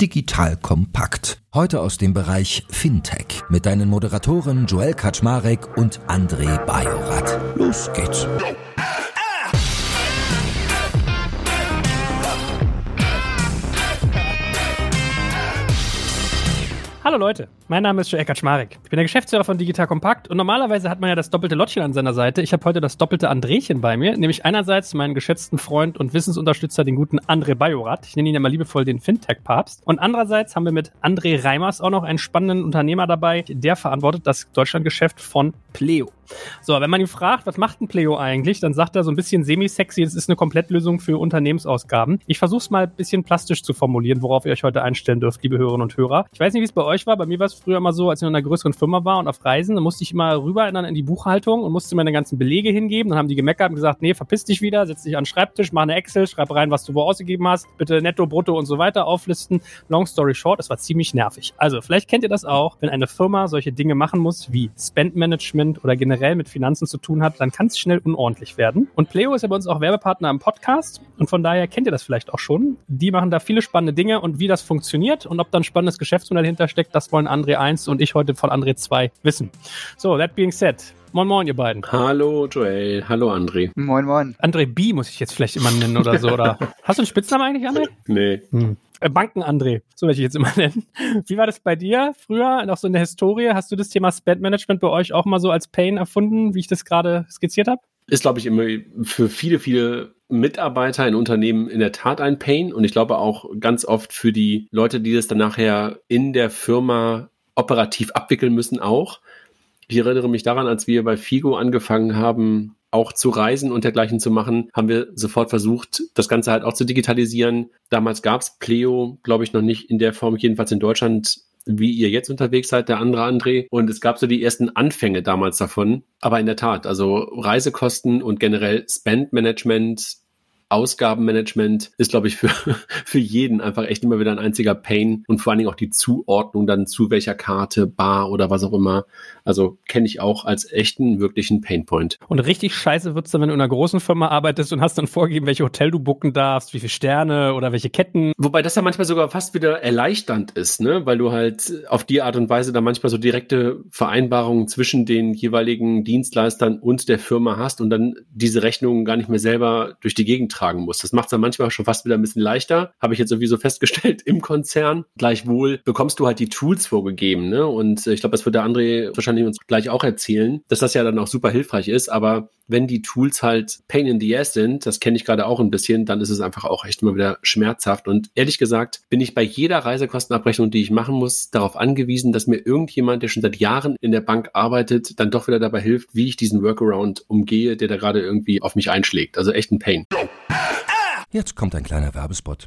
Digital Kompakt. Heute aus dem Bereich Fintech mit deinen Moderatoren Joel Kaczmarek und André Bajorat. Los geht's. Hallo Leute, mein Name ist Joe Eckert Schmarek. Ich bin der Geschäftsführer von Digital Kompakt und normalerweise hat man ja das doppelte Lottchen an seiner Seite. Ich habe heute das doppelte Andrechen bei mir, nämlich einerseits meinen geschätzten Freund und Wissensunterstützer, den guten André Bajorat. Ich nenne ihn ja mal liebevoll den Fintech-Papst. Und andererseits haben wir mit André Reimers auch noch einen spannenden Unternehmer dabei, der verantwortet das Deutschlandgeschäft von Pleo. So, wenn man ihn fragt, was macht ein Pleo eigentlich, dann sagt er so ein bisschen semi-sexy, es ist eine Komplettlösung für Unternehmensausgaben. Ich versuche es mal ein bisschen plastisch zu formulieren, worauf ihr euch heute einstellen dürft, liebe Hörerinnen und Hörer. Ich weiß nicht, wie es bei euch war. Bei mir war es früher immer so, als ich in einer größeren Firma war und auf Reisen, dann musste ich immer rüber in, in die Buchhaltung und musste meine ganzen Belege hingeben. Dann haben die gemeckert und gesagt, nee, verpiss dich wieder, setz dich an den Schreibtisch, mach eine Excel, schreib rein, was du wo ausgegeben hast, bitte netto, brutto und so weiter auflisten. Long story short, es war ziemlich nervig. Also, vielleicht kennt ihr das auch, wenn eine Firma solche Dinge machen muss, wie Spend Management oder generell mit Finanzen zu tun hat, dann kann es schnell unordentlich werden. Und Pleo ist ja bei uns auch Werbepartner im Podcast und von daher kennt ihr das vielleicht auch schon. Die machen da viele spannende Dinge und wie das funktioniert und ob da ein spannendes Geschäftsmodell hintersteckt, das wollen André 1 und ich heute von André 2 wissen. So, that being said, Moin Moin, ihr beiden. Hallo Joel, hallo André. Moin Moin. André B muss ich jetzt vielleicht immer nennen oder so. Oder hast du einen Spitznamen eigentlich, André? Nee. Hm. Äh, Banken André, so werde ich jetzt immer nennen. Wie war das bei dir früher, noch so in der Historie? Hast du das Thema Spend Management bei euch auch mal so als Pain erfunden, wie ich das gerade skizziert habe? Ist, glaube ich, immer für viele, viele Mitarbeiter in Unternehmen in der Tat ein Pain und ich glaube auch ganz oft für die Leute, die das dann nachher in der Firma operativ abwickeln müssen auch. Ich erinnere mich daran, als wir bei Figo angefangen haben, auch zu reisen und dergleichen zu machen, haben wir sofort versucht, das Ganze halt auch zu digitalisieren. Damals gab es Pleo, glaube ich, noch nicht in der Form, jedenfalls in Deutschland, wie ihr jetzt unterwegs seid, der andere André. Und es gab so die ersten Anfänge damals davon. Aber in der Tat, also Reisekosten und generell Spend Management Ausgabenmanagement ist, glaube ich, für, für jeden einfach echt immer wieder ein einziger Pain und vor allen Dingen auch die Zuordnung dann zu welcher Karte, Bar oder was auch immer. Also kenne ich auch als echten, wirklichen Painpoint. Und richtig scheiße wird's dann, wenn du in einer großen Firma arbeitest und hast dann vorgegeben, welche Hotel du buchen darfst, wie viele Sterne oder welche Ketten. Wobei das ja manchmal sogar fast wieder erleichternd ist, ne? Weil du halt auf die Art und Weise dann manchmal so direkte Vereinbarungen zwischen den jeweiligen Dienstleistern und der Firma hast und dann diese Rechnungen gar nicht mehr selber durch die Gegend tragen muss. Das macht es dann manchmal schon fast wieder ein bisschen leichter. Habe ich jetzt irgendwie so festgestellt im Konzern. Gleichwohl bekommst du halt die Tools vorgegeben. Ne? Und äh, ich glaube, das wird der André wahrscheinlich uns gleich auch erzählen, dass das ja dann auch super hilfreich ist. Aber wenn die Tools halt Pain in the Ass sind, das kenne ich gerade auch ein bisschen, dann ist es einfach auch echt immer wieder schmerzhaft. Und ehrlich gesagt bin ich bei jeder Reisekostenabrechnung, die ich machen muss, darauf angewiesen, dass mir irgendjemand, der schon seit Jahren in der Bank arbeitet, dann doch wieder dabei hilft, wie ich diesen Workaround umgehe, der da gerade irgendwie auf mich einschlägt. Also echt ein Pain. Jetzt kommt ein kleiner Werbespot.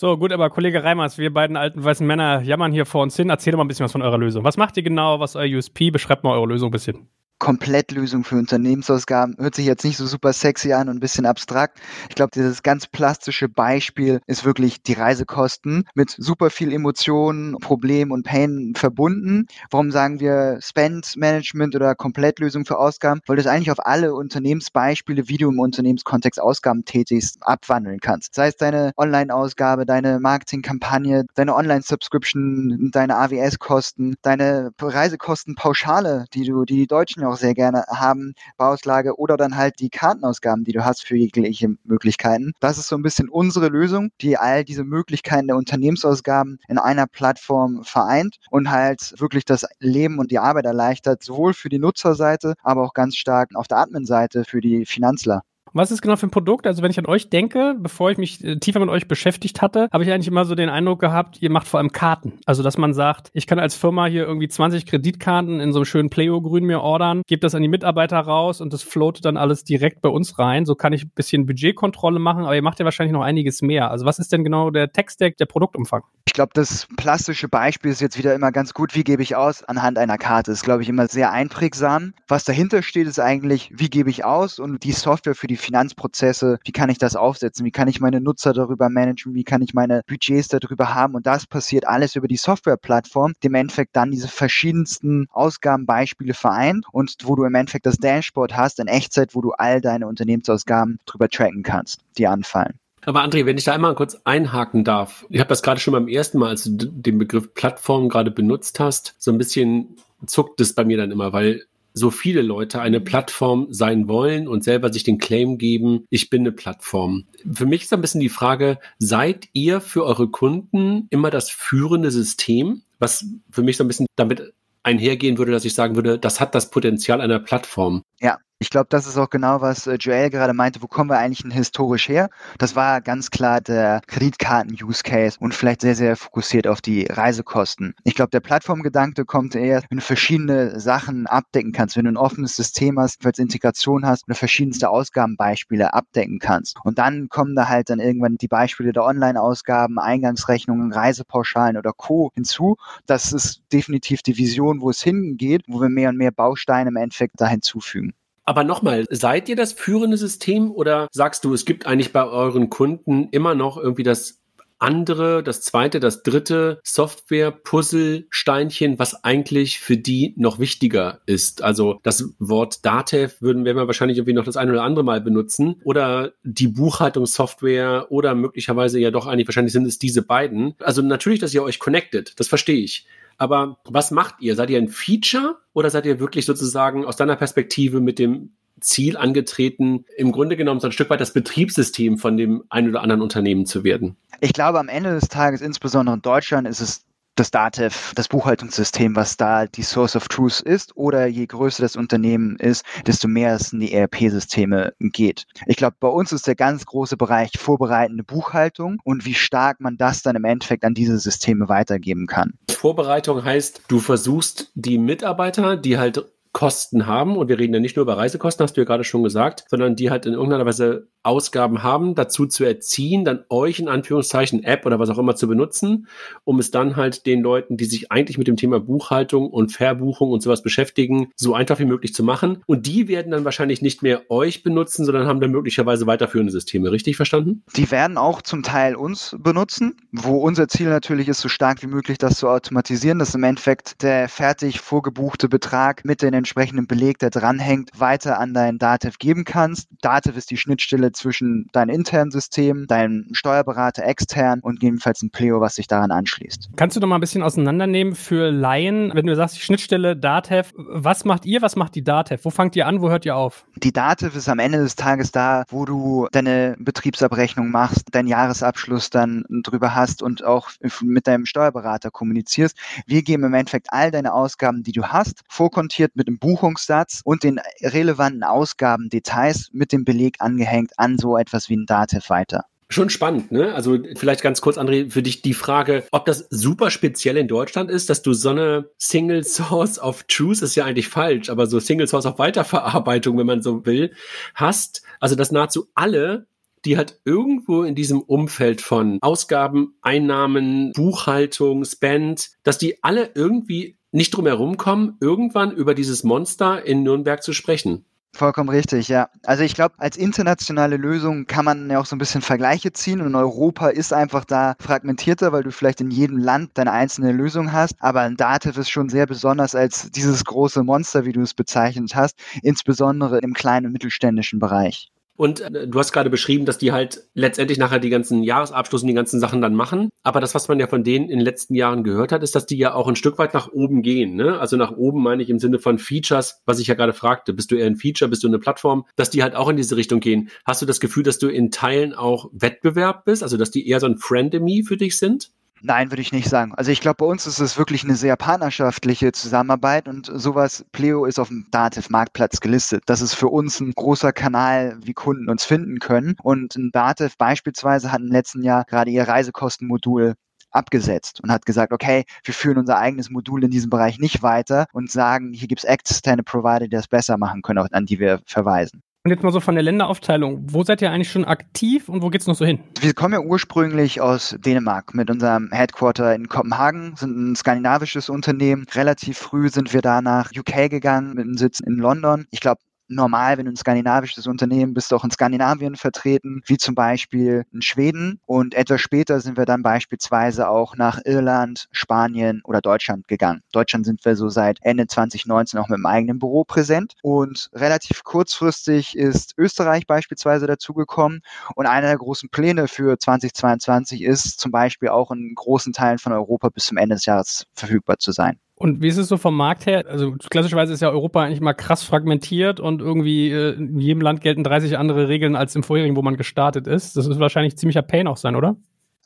So, gut, aber Kollege Reimers, wir beiden alten weißen Männer jammern hier vor uns hin. Erzähl mal ein bisschen was von eurer Lösung. Was macht ihr genau? Was ist euer USP? Beschreibt mal eure Lösung ein bisschen. Komplettlösung für Unternehmensausgaben. Hört sich jetzt nicht so super sexy an und ein bisschen abstrakt. Ich glaube, dieses ganz plastische Beispiel ist wirklich die Reisekosten mit super viel Emotionen, Problem und Pain verbunden. Warum sagen wir Spend Management oder Komplettlösung für Ausgaben? Weil du es eigentlich auf alle Unternehmensbeispiele, wie du im Unternehmenskontext Ausgaben tätigst, abwandeln kannst. Sei es deine Online-Ausgabe, deine Marketingkampagne, deine Online-Subscription, deine AWS-Kosten, deine Reisekostenpauschale, die du, die die Deutschen ja auch sehr gerne haben, Bauauslage oder dann halt die Kartenausgaben, die du hast für jegliche Möglichkeiten. Das ist so ein bisschen unsere Lösung, die all diese Möglichkeiten der Unternehmensausgaben in einer Plattform vereint und halt wirklich das Leben und die Arbeit erleichtert, sowohl für die Nutzerseite, aber auch ganz stark auf der Admin-Seite für die Finanzler. Was ist genau für ein Produkt? Also wenn ich an euch denke, bevor ich mich äh, tiefer mit euch beschäftigt hatte, habe ich eigentlich immer so den Eindruck gehabt, ihr macht vor allem Karten. Also dass man sagt, ich kann als Firma hier irgendwie 20 Kreditkarten in so einem schönen Pleo-Grün mir ordern, gebe das an die Mitarbeiter raus und das floatet dann alles direkt bei uns rein. So kann ich ein bisschen Budgetkontrolle machen, aber ihr macht ja wahrscheinlich noch einiges mehr. Also was ist denn genau der Tech-Stack, der Produktumfang? Ich glaube, das plastische Beispiel ist jetzt wieder immer ganz gut. Wie gebe ich aus? Anhand einer Karte. Ist, glaube ich, immer sehr einprägsam. Was dahinter steht, ist eigentlich, wie gebe ich aus? Und die Software für die Finanzprozesse, wie kann ich das aufsetzen? Wie kann ich meine Nutzer darüber managen? Wie kann ich meine Budgets darüber haben? Und das passiert alles über die Softwareplattform, die im Endeffekt dann diese verschiedensten Ausgabenbeispiele vereint und wo du im Endeffekt das Dashboard hast in Echtzeit, wo du all deine Unternehmensausgaben drüber tracken kannst, die anfallen. Aber André, wenn ich da einmal kurz einhaken darf, ich habe das gerade schon beim ersten Mal, als du den Begriff Plattform gerade benutzt hast, so ein bisschen zuckt es bei mir dann immer, weil so viele Leute eine Plattform sein wollen und selber sich den Claim geben, ich bin eine Plattform. Für mich ist ein bisschen die Frage, seid ihr für eure Kunden immer das führende System? Was für mich so ein bisschen damit einhergehen würde, dass ich sagen würde, das hat das Potenzial einer Plattform. Ja, ich glaube, das ist auch genau, was äh, Joel gerade meinte. Wo kommen wir eigentlich denn historisch her? Das war ganz klar der Kreditkarten-Use-Case und vielleicht sehr, sehr fokussiert auf die Reisekosten. Ich glaube, der Plattformgedanke kommt eher, wenn du verschiedene Sachen abdecken kannst, wenn du ein offenes System hast, als Integration hast und verschiedenste Ausgabenbeispiele abdecken kannst. Und dann kommen da halt dann irgendwann die Beispiele der Online-Ausgaben, Eingangsrechnungen, Reisepauschalen oder Co. hinzu. Das ist definitiv die Vision, wo es hingeht, wo wir mehr und mehr Bausteine im Endeffekt da hinzufügen. Aber nochmal, seid ihr das führende System oder sagst du, es gibt eigentlich bei euren Kunden immer noch irgendwie das andere, das zweite, das dritte Software-Puzzle-Steinchen, was eigentlich für die noch wichtiger ist. Also das Wort Datev würden wir wahrscheinlich irgendwie noch das eine oder andere Mal benutzen. Oder die Buchhaltungssoftware oder möglicherweise ja doch eigentlich, wahrscheinlich sind es diese beiden. Also natürlich, dass ihr euch connectet, das verstehe ich. Aber was macht ihr? Seid ihr ein Feature oder seid ihr wirklich sozusagen aus deiner Perspektive mit dem Ziel angetreten, im Grunde genommen so ein Stück weit das Betriebssystem von dem ein oder anderen Unternehmen zu werden? Ich glaube, am Ende des Tages, insbesondere in Deutschland, ist es das DATEV, das Buchhaltungssystem, was da die Source of Truth ist, oder je größer das Unternehmen ist, desto mehr es in die ERP-Systeme geht. Ich glaube, bei uns ist der ganz große Bereich vorbereitende Buchhaltung und wie stark man das dann im Endeffekt an diese Systeme weitergeben kann. Vorbereitung heißt, du versuchst die Mitarbeiter, die halt Kosten haben, und wir reden ja nicht nur über Reisekosten, hast du ja gerade schon gesagt, sondern die halt in irgendeiner Weise Ausgaben haben, dazu zu erziehen, dann euch in Anführungszeichen App oder was auch immer zu benutzen, um es dann halt den Leuten, die sich eigentlich mit dem Thema Buchhaltung und Verbuchung und sowas beschäftigen, so einfach wie möglich zu machen. Und die werden dann wahrscheinlich nicht mehr euch benutzen, sondern haben dann möglicherweise weiterführende Systeme. Richtig verstanden? Die werden auch zum Teil uns benutzen, wo unser Ziel natürlich ist, so stark wie möglich das zu automatisieren, dass im Endeffekt der fertig vorgebuchte Betrag mit den entsprechenden Beleg, der dranhängt, weiter an dein Datev geben kannst. Datev ist die Schnittstelle zwischen deinem internen System, deinem Steuerberater extern und gegebenenfalls ein Pleo, was sich daran anschließt. Kannst du noch mal ein bisschen auseinandernehmen für Laien, wenn du sagst, die Schnittstelle Datev, was macht ihr, was macht die Datev? Wo fangt ihr an, wo hört ihr auf? Die Datev ist am Ende des Tages da, wo du deine Betriebsabrechnung machst, deinen Jahresabschluss dann drüber hast und auch mit deinem Steuerberater kommunizierst. Wir geben im Endeffekt all deine Ausgaben, die du hast, vorkontiert mit dem Buchungssatz und den relevanten Ausgabendetails mit dem Beleg angehängt an so etwas wie ein Datev weiter. Schon spannend, ne? Also vielleicht ganz kurz, André, für dich die Frage, ob das super speziell in Deutschland ist, dass du so eine Single Source of Truth ist ja eigentlich falsch, aber so Single Source of Weiterverarbeitung, wenn man so will, hast. Also dass nahezu alle die halt irgendwo in diesem Umfeld von Ausgaben, Einnahmen, Buchhaltung, Spend, dass die alle irgendwie nicht drum herum kommen, irgendwann über dieses Monster in Nürnberg zu sprechen. Vollkommen richtig, ja. Also ich glaube, als internationale Lösung kann man ja auch so ein bisschen Vergleiche ziehen und Europa ist einfach da fragmentierter, weil du vielleicht in jedem Land deine einzelne Lösung hast. Aber ein Dativ ist schon sehr besonders als dieses große Monster, wie du es bezeichnet hast, insbesondere im kleinen und mittelständischen Bereich. Und äh, du hast gerade beschrieben, dass die halt letztendlich nachher die ganzen Jahresabschlüsse und die ganzen Sachen dann machen. Aber das, was man ja von denen in den letzten Jahren gehört hat, ist, dass die ja auch ein Stück weit nach oben gehen. Ne? Also nach oben meine ich im Sinne von Features, was ich ja gerade fragte. Bist du eher ein Feature, bist du eine Plattform, dass die halt auch in diese Richtung gehen. Hast du das Gefühl, dass du in Teilen auch Wettbewerb bist? Also dass die eher so ein Friendemy für dich sind? Nein, würde ich nicht sagen. Also ich glaube, bei uns ist es wirklich eine sehr partnerschaftliche Zusammenarbeit und sowas, Pleo ist auf dem Dativ-Marktplatz gelistet. Das ist für uns ein großer Kanal, wie Kunden uns finden können. Und ein Dativ beispielsweise hat im letzten Jahr gerade ihr Reisekostenmodul abgesetzt und hat gesagt, okay, wir führen unser eigenes Modul in diesem Bereich nicht weiter und sagen, hier gibt es externe Provider, die das besser machen können, an die wir verweisen. Und jetzt mal so von der Länderaufteilung. Wo seid ihr eigentlich schon aktiv und wo geht's noch so hin? Wir kommen ja ursprünglich aus Dänemark mit unserem Headquarter in Kopenhagen, sind ein skandinavisches Unternehmen. Relativ früh sind wir da nach UK gegangen mit einem Sitz in London. Ich glaube, normal, wenn du ein skandinavisches Unternehmen bist, auch in Skandinavien vertreten, wie zum Beispiel in Schweden. Und etwas später sind wir dann beispielsweise auch nach Irland, Spanien oder Deutschland gegangen. Deutschland sind wir so seit Ende 2019 auch mit dem eigenen Büro präsent. Und relativ kurzfristig ist Österreich beispielsweise dazugekommen. Und einer der großen Pläne für 2022 ist zum Beispiel auch in großen Teilen von Europa bis zum Ende des Jahres verfügbar zu sein. Und wie ist es so vom Markt her? Also klassischerweise ist ja Europa eigentlich mal krass fragmentiert und irgendwie äh, in jedem Land gelten 30 andere Regeln als im vorherigen, wo man gestartet ist. Das ist wahrscheinlich ziemlicher Pain auch sein, oder?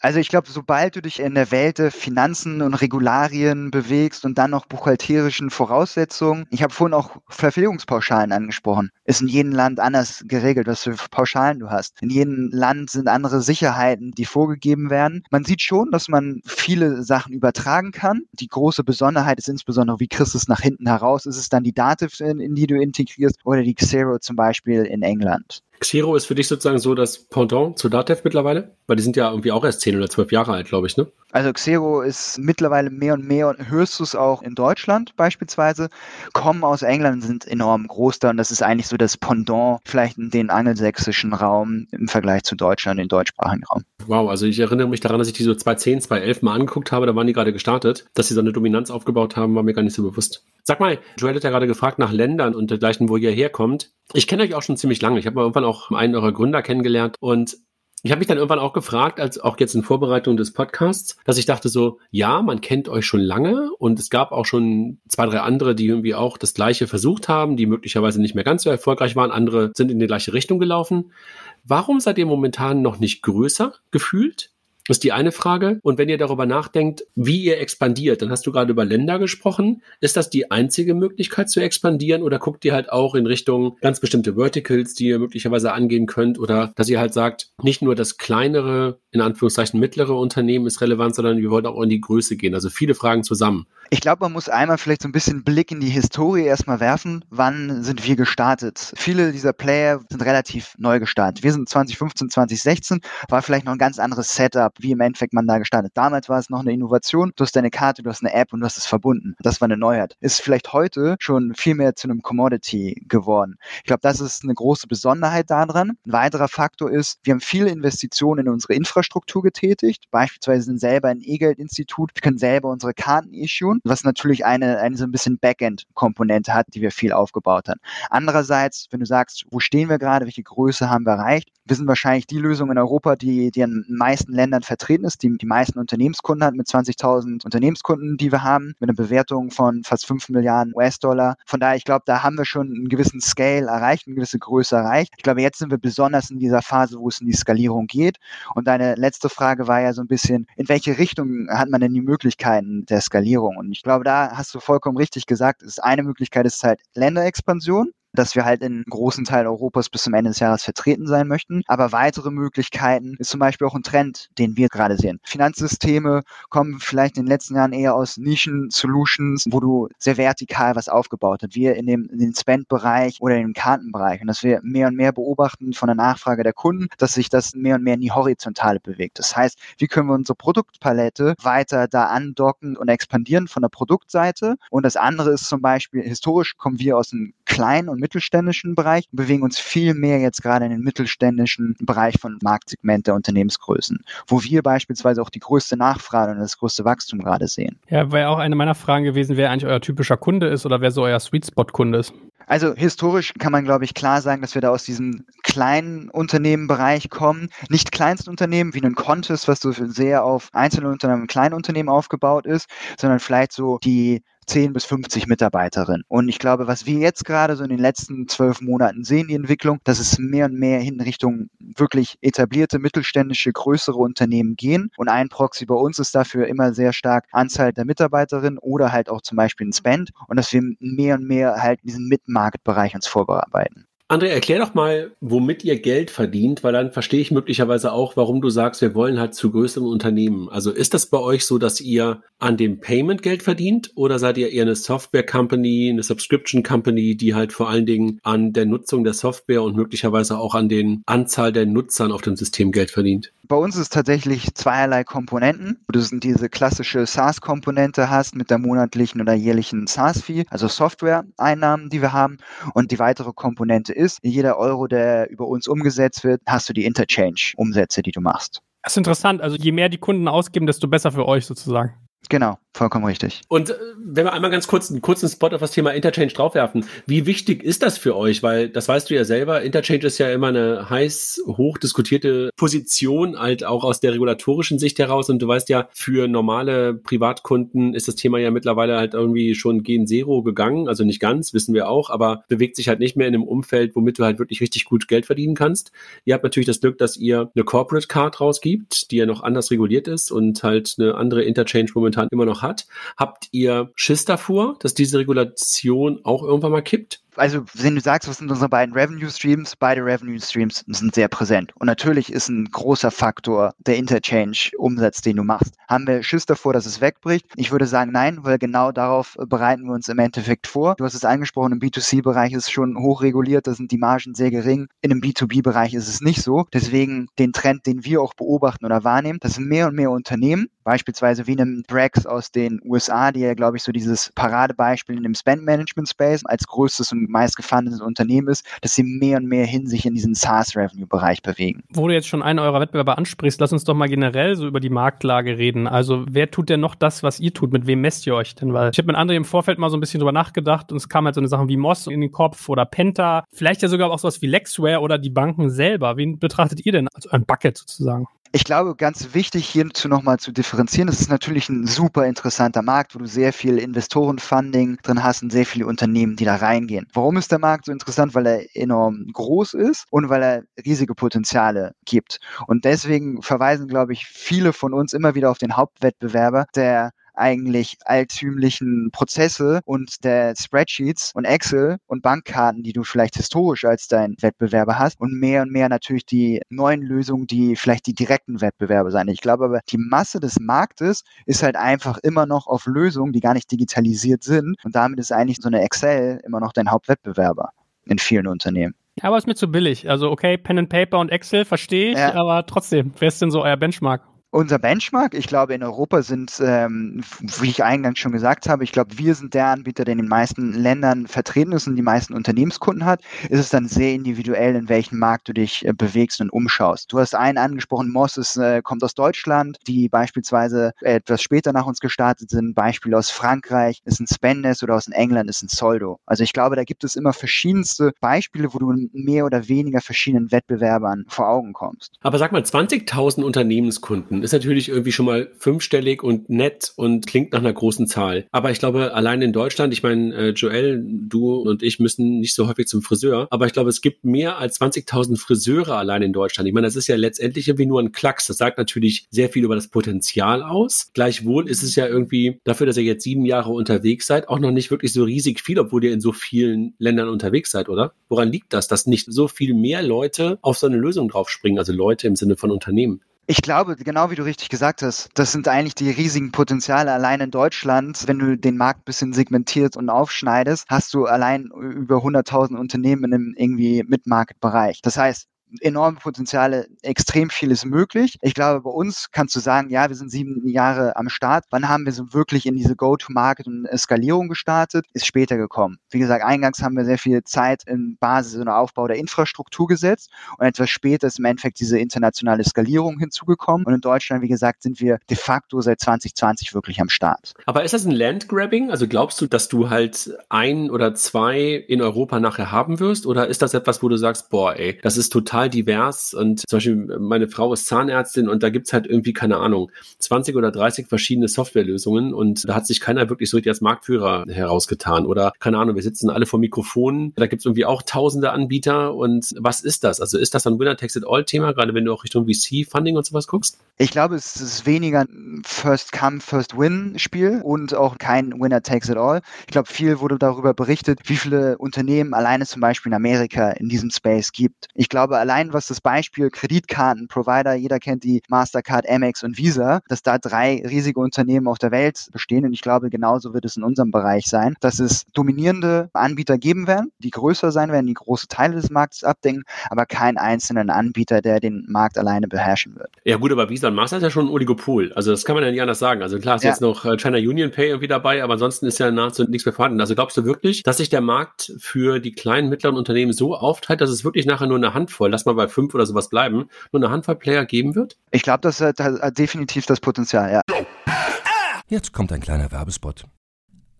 Also ich glaube, sobald du dich in der Welt der Finanzen und Regularien bewegst und dann noch buchhalterischen Voraussetzungen, ich habe vorhin auch Verpflegungspauschalen angesprochen, ist in jedem Land anders geregelt, was für Pauschalen du hast. In jedem Land sind andere Sicherheiten, die vorgegeben werden. Man sieht schon, dass man viele Sachen übertragen kann. Die große Besonderheit ist insbesondere, wie kriegst du es nach hinten heraus? Ist es dann die Dativ, in die du integrierst oder die Xero zum Beispiel in England? Xero ist für dich sozusagen so das Pendant zu Datev mittlerweile? Weil die sind ja irgendwie auch erst 10 oder 12 Jahre alt, glaube ich, ne? Also Xero ist mittlerweile mehr und mehr und hörst du es auch in Deutschland beispielsweise, kommen aus England, sind enorm groß da und das ist eigentlich so das Pendant vielleicht in den angelsächsischen Raum im Vergleich zu Deutschland, den deutschsprachigen Raum. Wow, also ich erinnere mich daran, dass ich die so 2010, 2011 mal angeguckt habe, da waren die gerade gestartet. Dass sie so eine Dominanz aufgebaut haben, war mir gar nicht so bewusst. Sag mal, Joel hat ja gerade gefragt nach Ländern und dergleichen, wo ihr herkommt. Ich kenne euch auch schon ziemlich lange. Ich habe mal irgendwann auch einen eurer Gründer kennengelernt und ich habe mich dann irgendwann auch gefragt, als auch jetzt in Vorbereitung des Podcasts, dass ich dachte so, ja, man kennt euch schon lange und es gab auch schon zwei, drei andere, die irgendwie auch das Gleiche versucht haben, die möglicherweise nicht mehr ganz so erfolgreich waren. Andere sind in die gleiche Richtung gelaufen. Warum seid ihr momentan noch nicht größer gefühlt? Das ist die eine Frage. Und wenn ihr darüber nachdenkt, wie ihr expandiert, dann hast du gerade über Länder gesprochen. Ist das die einzige Möglichkeit zu expandieren oder guckt ihr halt auch in Richtung ganz bestimmte Verticals, die ihr möglicherweise angehen könnt oder dass ihr halt sagt, nicht nur das kleinere, in Anführungszeichen mittlere Unternehmen ist relevant, sondern wir wollen auch in die Größe gehen. Also viele Fragen zusammen. Ich glaube, man muss einmal vielleicht so ein bisschen Blick in die Historie erstmal werfen. Wann sind wir gestartet? Viele dieser Player sind relativ neu gestartet. Wir sind 2015, 2016, war vielleicht noch ein ganz anderes Setup, wie im Endeffekt man da gestartet. Damals war es noch eine Innovation. Du hast deine Karte, du hast eine App und du hast es verbunden. Das war eine Neuheit. Ist vielleicht heute schon viel mehr zu einem Commodity geworden. Ich glaube, das ist eine große Besonderheit daran. Ein weiterer Faktor ist, wir haben viele Investitionen in unsere Infrastruktur getätigt. Beispielsweise sind selber ein E-Geld-Institut. Wir können selber unsere Karten issuen was natürlich eine, eine so ein bisschen Backend-Komponente hat, die wir viel aufgebaut haben. Andererseits, wenn du sagst, wo stehen wir gerade, welche Größe haben wir erreicht, wir sind wahrscheinlich die Lösung in Europa, die, die in den meisten Ländern vertreten ist, die die meisten Unternehmenskunden hat mit 20.000 Unternehmenskunden, die wir haben, mit einer Bewertung von fast 5 Milliarden US-Dollar. Von daher, ich glaube, da haben wir schon einen gewissen Scale erreicht, eine gewisse Größe erreicht. Ich glaube, jetzt sind wir besonders in dieser Phase, wo es in die Skalierung geht. Und deine letzte Frage war ja so ein bisschen, in welche Richtung hat man denn die Möglichkeiten der Skalierung? Und ich glaube, da hast du vollkommen richtig gesagt, ist eine Möglichkeit ist halt Länderexpansion dass wir halt in großen Teil Europas bis zum Ende des Jahres vertreten sein möchten. Aber weitere Möglichkeiten ist zum Beispiel auch ein Trend, den wir gerade sehen. Finanzsysteme kommen vielleicht in den letzten Jahren eher aus Nischen-Solutions, wo du sehr vertikal was aufgebaut hast. Wir in dem, in Spend-Bereich oder in dem Kartenbereich. Und dass wir mehr und mehr beobachten von der Nachfrage der Kunden, dass sich das mehr und mehr in die Horizontale bewegt. Das heißt, wie können wir unsere Produktpalette weiter da andocken und expandieren von der Produktseite? Und das andere ist zum Beispiel, historisch kommen wir aus einem kleinen und mittelständischen Bereich bewegen uns viel mehr jetzt gerade in den mittelständischen Bereich von Marktsegment der Unternehmensgrößen, wo wir beispielsweise auch die größte Nachfrage und das größte Wachstum gerade sehen. Ja, wäre auch eine meiner Fragen gewesen, wer eigentlich euer typischer Kunde ist oder wer so euer Sweet Spot Kunde ist. Also historisch kann man, glaube ich, klar sagen, dass wir da aus diesem kleinen Unternehmenbereich kommen. Nicht kleinsten Unternehmen wie ein Contest, was so sehr auf einzelne Unternehmen, kleinen Unternehmen aufgebaut ist, sondern vielleicht so die 10 bis 50 Mitarbeiterinnen. Und ich glaube, was wir jetzt gerade so in den letzten zwölf Monaten sehen, die Entwicklung, dass es mehr und mehr in Richtung wirklich etablierte mittelständische, größere Unternehmen gehen. Und ein Proxy bei uns ist dafür immer sehr stark Anzahl der Mitarbeiterinnen oder halt auch zum Beispiel ein Spend und dass wir mehr und mehr halt diesen Mid-Market-Bereich uns vorbereiten. André, erklär doch mal, womit ihr Geld verdient, weil dann verstehe ich möglicherweise auch, warum du sagst, wir wollen halt zu größeren Unternehmen. Also ist das bei euch so, dass ihr an dem Payment Geld verdient oder seid ihr eher eine Software Company, eine Subscription Company, die halt vor allen Dingen an der Nutzung der Software und möglicherweise auch an den Anzahl der Nutzern auf dem System Geld verdient? Bei uns ist tatsächlich zweierlei Komponenten. Du sind diese klassische SaaS-Komponente hast mit der monatlichen oder jährlichen SaaS-Fee, also Software-Einnahmen, die wir haben. Und die weitere Komponente ist, jeder Euro, der über uns umgesetzt wird, hast du die Interchange-Umsätze, die du machst. Das ist interessant. Also je mehr die Kunden ausgeben, desto besser für euch sozusagen. Genau, vollkommen richtig. Und äh, wenn wir einmal ganz kurz einen kurzen Spot auf das Thema Interchange draufwerfen, wie wichtig ist das für euch? Weil das weißt du ja selber, Interchange ist ja immer eine heiß hochdiskutierte Position, halt auch aus der regulatorischen Sicht heraus. Und du weißt ja, für normale Privatkunden ist das Thema ja mittlerweile halt irgendwie schon gen Zero gegangen. Also nicht ganz, wissen wir auch, aber bewegt sich halt nicht mehr in einem Umfeld, womit du halt wirklich richtig gut Geld verdienen kannst. Ihr habt natürlich das Glück, dass ihr eine Corporate Card rausgibt, die ja noch anders reguliert ist und halt eine andere Interchange momentan momentan immer noch hat. Habt ihr Schiss davor, dass diese Regulation auch irgendwann mal kippt? Also wenn du sagst, was sind unsere beiden Revenue Streams, beide Revenue Streams sind sehr präsent. Und natürlich ist ein großer Faktor der Interchange-Umsatz, den du machst. Haben wir Schiss davor, dass es wegbricht? Ich würde sagen, nein, weil genau darauf bereiten wir uns im Endeffekt vor. Du hast es angesprochen, im B2C-Bereich ist es schon hochreguliert, da sind die Margen sehr gering. In einem B2B-Bereich ist es nicht so. Deswegen den Trend, den wir auch beobachten oder wahrnehmen, dass mehr und mehr Unternehmen, beispielsweise wie einem Brex aus den USA, die ja, glaube ich, so dieses Paradebeispiel in dem Spend-Management-Space als größtes und meistgefahrenes Unternehmen ist, dass sie mehr und mehr hin sich in diesen SaaS-Revenue-Bereich bewegen. Wo du jetzt schon einen eurer Wettbewerber ansprichst, lass uns doch mal generell so über die Marktlage reden. Also wer tut denn noch das, was ihr tut? Mit wem messt ihr euch denn? Weil ich habe mit anderen im Vorfeld mal so ein bisschen drüber nachgedacht und es kam halt so eine Sachen wie Moss in den Kopf oder Penta, vielleicht ja sogar auch sowas wie Lexware oder die Banken selber. Wen betrachtet ihr denn als ein Bucket sozusagen? Ich glaube, ganz wichtig hierzu nochmal zu differenzieren, das ist natürlich ein super interessanter Markt, wo du sehr viel Investorenfunding drin hast und sehr viele Unternehmen, die da reingehen. Warum ist der Markt so interessant? Weil er enorm groß ist und weil er riesige Potenziale gibt. Und deswegen verweisen, glaube ich, viele von uns immer wieder auf den Hauptwettbewerber, der eigentlich altümlichen Prozesse und der Spreadsheets und Excel und Bankkarten, die du vielleicht historisch als dein Wettbewerber hast und mehr und mehr natürlich die neuen Lösungen, die vielleicht die direkten Wettbewerbe sein. Ich glaube aber, die Masse des Marktes ist halt einfach immer noch auf Lösungen, die gar nicht digitalisiert sind und damit ist eigentlich so eine Excel immer noch dein Hauptwettbewerber in vielen Unternehmen. Ja, aber ist mir zu billig. Also okay, Pen and Paper und Excel verstehe ich, ja. aber trotzdem, wer ist denn so euer Benchmark? Unser Benchmark, ich glaube, in Europa sind, ähm, wie ich eingangs schon gesagt habe, ich glaube, wir sind der Anbieter, der in den meisten Ländern vertreten ist und die meisten Unternehmenskunden hat. Ist es dann sehr individuell, in welchem Markt du dich äh, bewegst und umschaust. Du hast einen angesprochen, Moss ist, äh, kommt aus Deutschland, die beispielsweise etwas später nach uns gestartet sind. Beispiel aus Frankreich ist ein Spendes oder aus England ist ein Soldo. Also ich glaube, da gibt es immer verschiedenste Beispiele, wo du mehr oder weniger verschiedenen Wettbewerbern vor Augen kommst. Aber sag mal, 20.000 Unternehmenskunden ist natürlich irgendwie schon mal fünfstellig und nett und klingt nach einer großen Zahl. Aber ich glaube, allein in Deutschland, ich meine, äh, Joel, du und ich müssen nicht so häufig zum Friseur, aber ich glaube, es gibt mehr als 20.000 Friseure allein in Deutschland. Ich meine, das ist ja letztendlich irgendwie nur ein Klacks. Das sagt natürlich sehr viel über das Potenzial aus. Gleichwohl ist es ja irgendwie dafür, dass ihr jetzt sieben Jahre unterwegs seid, auch noch nicht wirklich so riesig viel, obwohl ihr in so vielen Ländern unterwegs seid, oder? Woran liegt das, dass nicht so viel mehr Leute auf so eine Lösung draufspringen, also Leute im Sinne von Unternehmen? Ich glaube, genau wie du richtig gesagt hast, das sind eigentlich die riesigen Potenziale allein in Deutschland. Wenn du den Markt ein bisschen segmentiert und aufschneidest, hast du allein über 100.000 Unternehmen in einem irgendwie Mid-Market-Bereich. Das heißt, enorme Potenziale, extrem viel ist möglich. Ich glaube, bei uns kannst du sagen, ja, wir sind sieben Jahre am Start. Wann haben wir so wirklich in diese Go-to-Market und Skalierung gestartet? Ist später gekommen. Wie gesagt, eingangs haben wir sehr viel Zeit in Basis und Aufbau der Infrastruktur gesetzt und etwas später ist im Endeffekt diese internationale Skalierung hinzugekommen. Und in Deutschland, wie gesagt, sind wir de facto seit 2020 wirklich am Start. Aber ist das ein Landgrabbing? Also glaubst du, dass du halt ein oder zwei in Europa nachher haben wirst? Oder ist das etwas, wo du sagst, boah, ey, das ist total divers und zum Beispiel meine Frau ist Zahnärztin und da gibt's halt irgendwie, keine Ahnung, 20 oder 30 verschiedene Softwarelösungen und da hat sich keiner wirklich so richtig als Marktführer herausgetan. Oder keine Ahnung, wir sitzen alle vor Mikrofonen, da gibt's irgendwie auch tausende Anbieter und was ist das? Also ist das ein Winner-Takes-it-all-Thema, gerade wenn du auch Richtung VC-Funding und sowas guckst? Ich glaube, es ist weniger ein First-Come, First-Win-Spiel und auch kein Winner-Takes-it-all. Ich glaube, viel wurde darüber berichtet, wie viele Unternehmen alleine zum Beispiel in Amerika in diesem Space gibt. Ich glaube, allein was das Beispiel Kreditkartenprovider, jeder kennt die Mastercard, Amex und Visa, dass da drei riesige Unternehmen auf der Welt bestehen und ich glaube, genauso wird es in unserem Bereich sein, dass es dominierende Anbieter geben werden, die größer sein werden, die große Teile des Marktes abdecken, aber keinen einzelnen Anbieter, der den Markt alleine beherrschen wird. Ja gut, aber Visa und Master ist ja schon ein Oligopol. Also das kann man ja nicht anders sagen. Also klar ist ja. jetzt noch äh, China Union Pay irgendwie dabei, aber ansonsten ist ja nahezu nichts mehr vorhanden. Also glaubst du wirklich, dass sich der Markt für die kleinen, mittleren Unternehmen so aufteilt, dass es wirklich nachher nur eine Handvoll, lass mal bei fünf oder sowas bleiben, nur eine Handvoll Player geben wird? Ich glaube, das hat, hat definitiv das Potenzial, ja. Jetzt kommt ein kleiner Werbespot.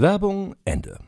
Werbung Ende.